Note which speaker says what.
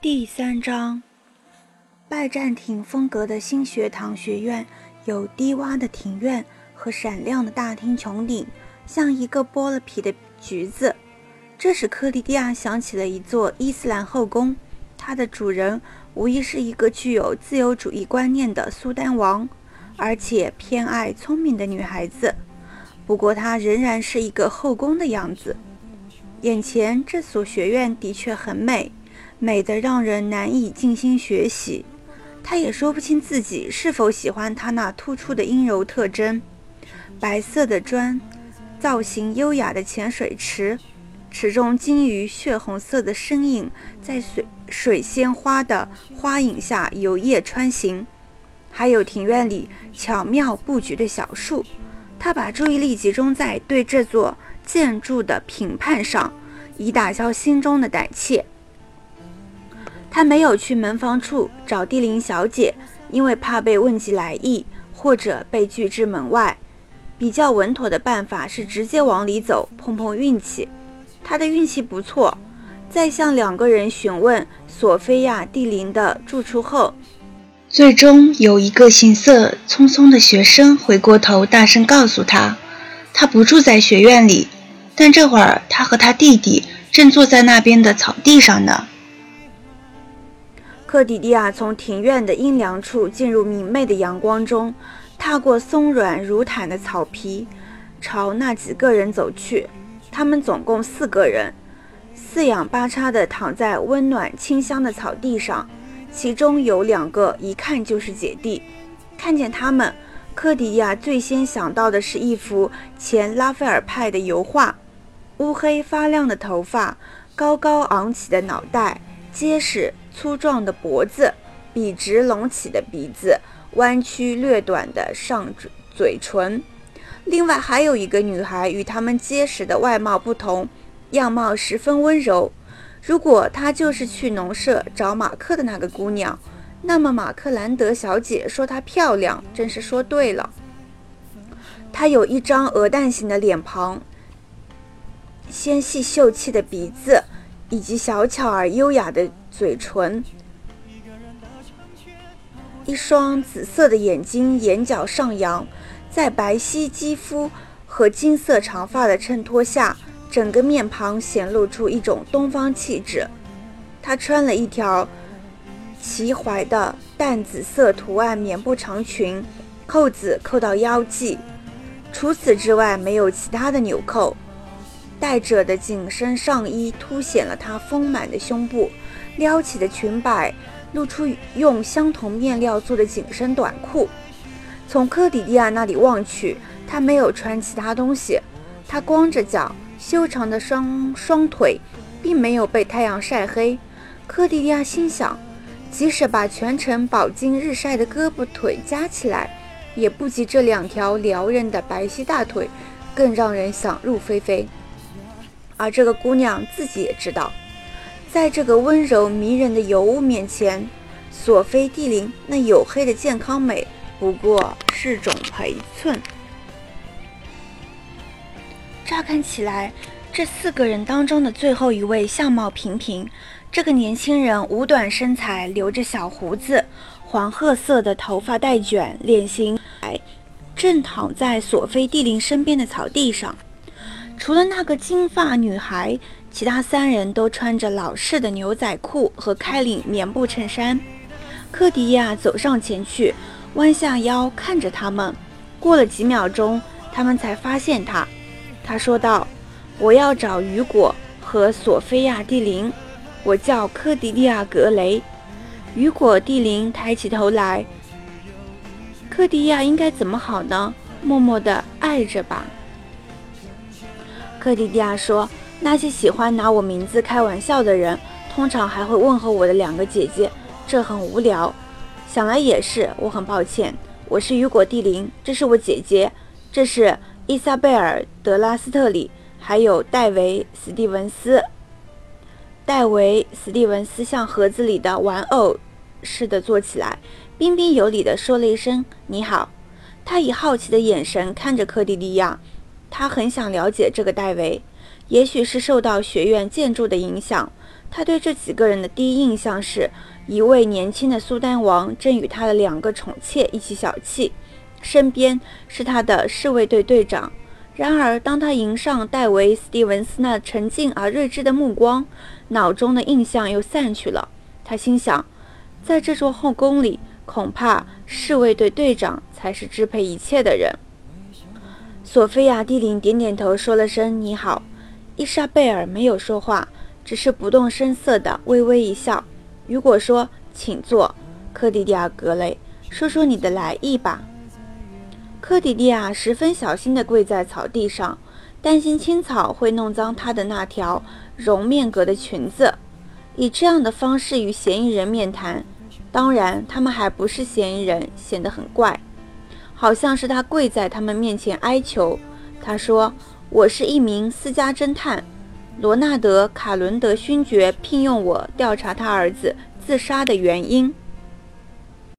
Speaker 1: 第三章，拜占庭风格的新学堂学院有低洼的庭院和闪亮的大厅穹顶，像一个剥了皮的橘子。这使克里蒂亚想起了一座伊斯兰后宫，它的主人无疑是一个具有自由主义观念的苏丹王，而且偏爱聪明的女孩子。不过，它仍然是一个后宫的样子。眼前这所学院的确很美。美得让人难以静心学习，他也说不清自己是否喜欢他那突出的阴柔特征：白色的砖，造型优雅的浅水池，池中金鱼血红色的身影在水水仙花的花影下游曳穿行，还有庭院里巧妙布局的小树。他把注意力集中在对这座建筑的评判上，以打消心中的胆怯。他没有去门房处找蒂琳小姐，因为怕被问及来意，或者被拒之门外。比较稳妥的办法是直接往里走，碰碰运气。他的运气不错，在向两个人询问索菲亚·蒂琳的住处后，最终有一个行色匆匆的学生回过头，大声告诉他，他不住在学院里，但这会儿他和他弟弟正坐在那边的草地上呢。克迪迪亚从庭院的阴凉处进入明媚的阳光中，踏过松软如毯的草皮，朝那几个人走去。他们总共四个人，四仰八叉地躺在温暖清香的草地上，其中有两个一看就是姐弟。看见他们，克迪亚最先想到的是一幅前拉斐尔派的油画：乌黑发亮的头发，高高昂起的脑袋，结实。粗壮的脖子，笔直隆起的鼻子，弯曲略短的上嘴嘴唇。另外还有一个女孩，与他们结实的外貌不同，样貌十分温柔。如果她就是去农舍找马克的那个姑娘，那么马克兰德小姐说她漂亮，真是说对了。她有一张鹅蛋型的脸庞，纤细秀气的鼻子，以及小巧而优雅的。嘴唇，一双紫色的眼睛，眼角上扬，在白皙肌肤和金色长发的衬托下，整个面庞显露出一种东方气质。她穿了一条齐踝的淡紫色图案棉布长裙，扣子扣到腰际，除此之外没有其他的纽扣。带着的紧身上衣凸显了她丰满的胸部。撩起的裙摆露出用相同面料做的紧身短裤。从科迪利亚那里望去，她没有穿其他东西，她光着脚，修长的双双腿并没有被太阳晒黑。科迪利亚心想，即使把全程饱经日晒的胳膊腿加起来，也不及这两条撩人的白皙大腿更让人想入非非。而这个姑娘自己也知道。在这个温柔迷人的尤物面前，索菲蒂琳那黝黑的健康美不过是种陪衬。乍看起来，这四个人当中的最后一位相貌平平。这个年轻人五短身材，留着小胡子，黄褐色的头发带卷，脸型矮，正躺在索菲蒂琳身边的草地上。除了那个金发女孩。其他三人都穿着老式的牛仔裤和开领棉布衬衫。科迪亚走上前去，弯下腰看着他们。过了几秒钟，他们才发现他。他说道：“我要找雨果和索菲亚·蒂琳。我叫科迪利亚·格雷。”雨果·蒂琳抬起头来。科迪亚应该怎么好呢？默默地爱着吧。科迪亚说。那些喜欢拿我名字开玩笑的人，通常还会问候我的两个姐姐，这很无聊。想来也是，我很抱歉。我是雨果·蒂琳，这是我姐姐，这是伊莎贝尔·德拉斯特里，还有戴维·史蒂文斯。戴维·史蒂文斯像盒子里的玩偶似的坐起来，彬彬有礼地说了一声“你好”。他以好奇的眼神看着克迪利亚，他很想了解这个戴维。也许是受到学院建筑的影响，他对这几个人的第一印象是一位年轻的苏丹王正与他的两个宠妾一起小憩，身边是他的侍卫队队长。然而，当他迎上戴维·斯蒂文斯那沉静而睿智的目光，脑中的印象又散去了。他心想，在这座后宫里，恐怕侍卫队队长才是支配一切的人。索菲亚·蒂琳点点头，说了声“你好”。伊莎贝尔没有说话，只是不动声色地微微一笑。雨果说：“请坐，科迪迪亚·格雷，说说你的来意吧。”科迪迪亚十分小心地跪在草地上，担心青草会弄脏她的那条绒面格的裙子。以这样的方式与嫌疑人面谈，当然他们还不是嫌疑人，显得很怪，好像是他跪在他们面前哀求。他说：“我是一名私家侦探，罗纳德·卡伦德勋爵聘用我调查他儿子自杀的原因。”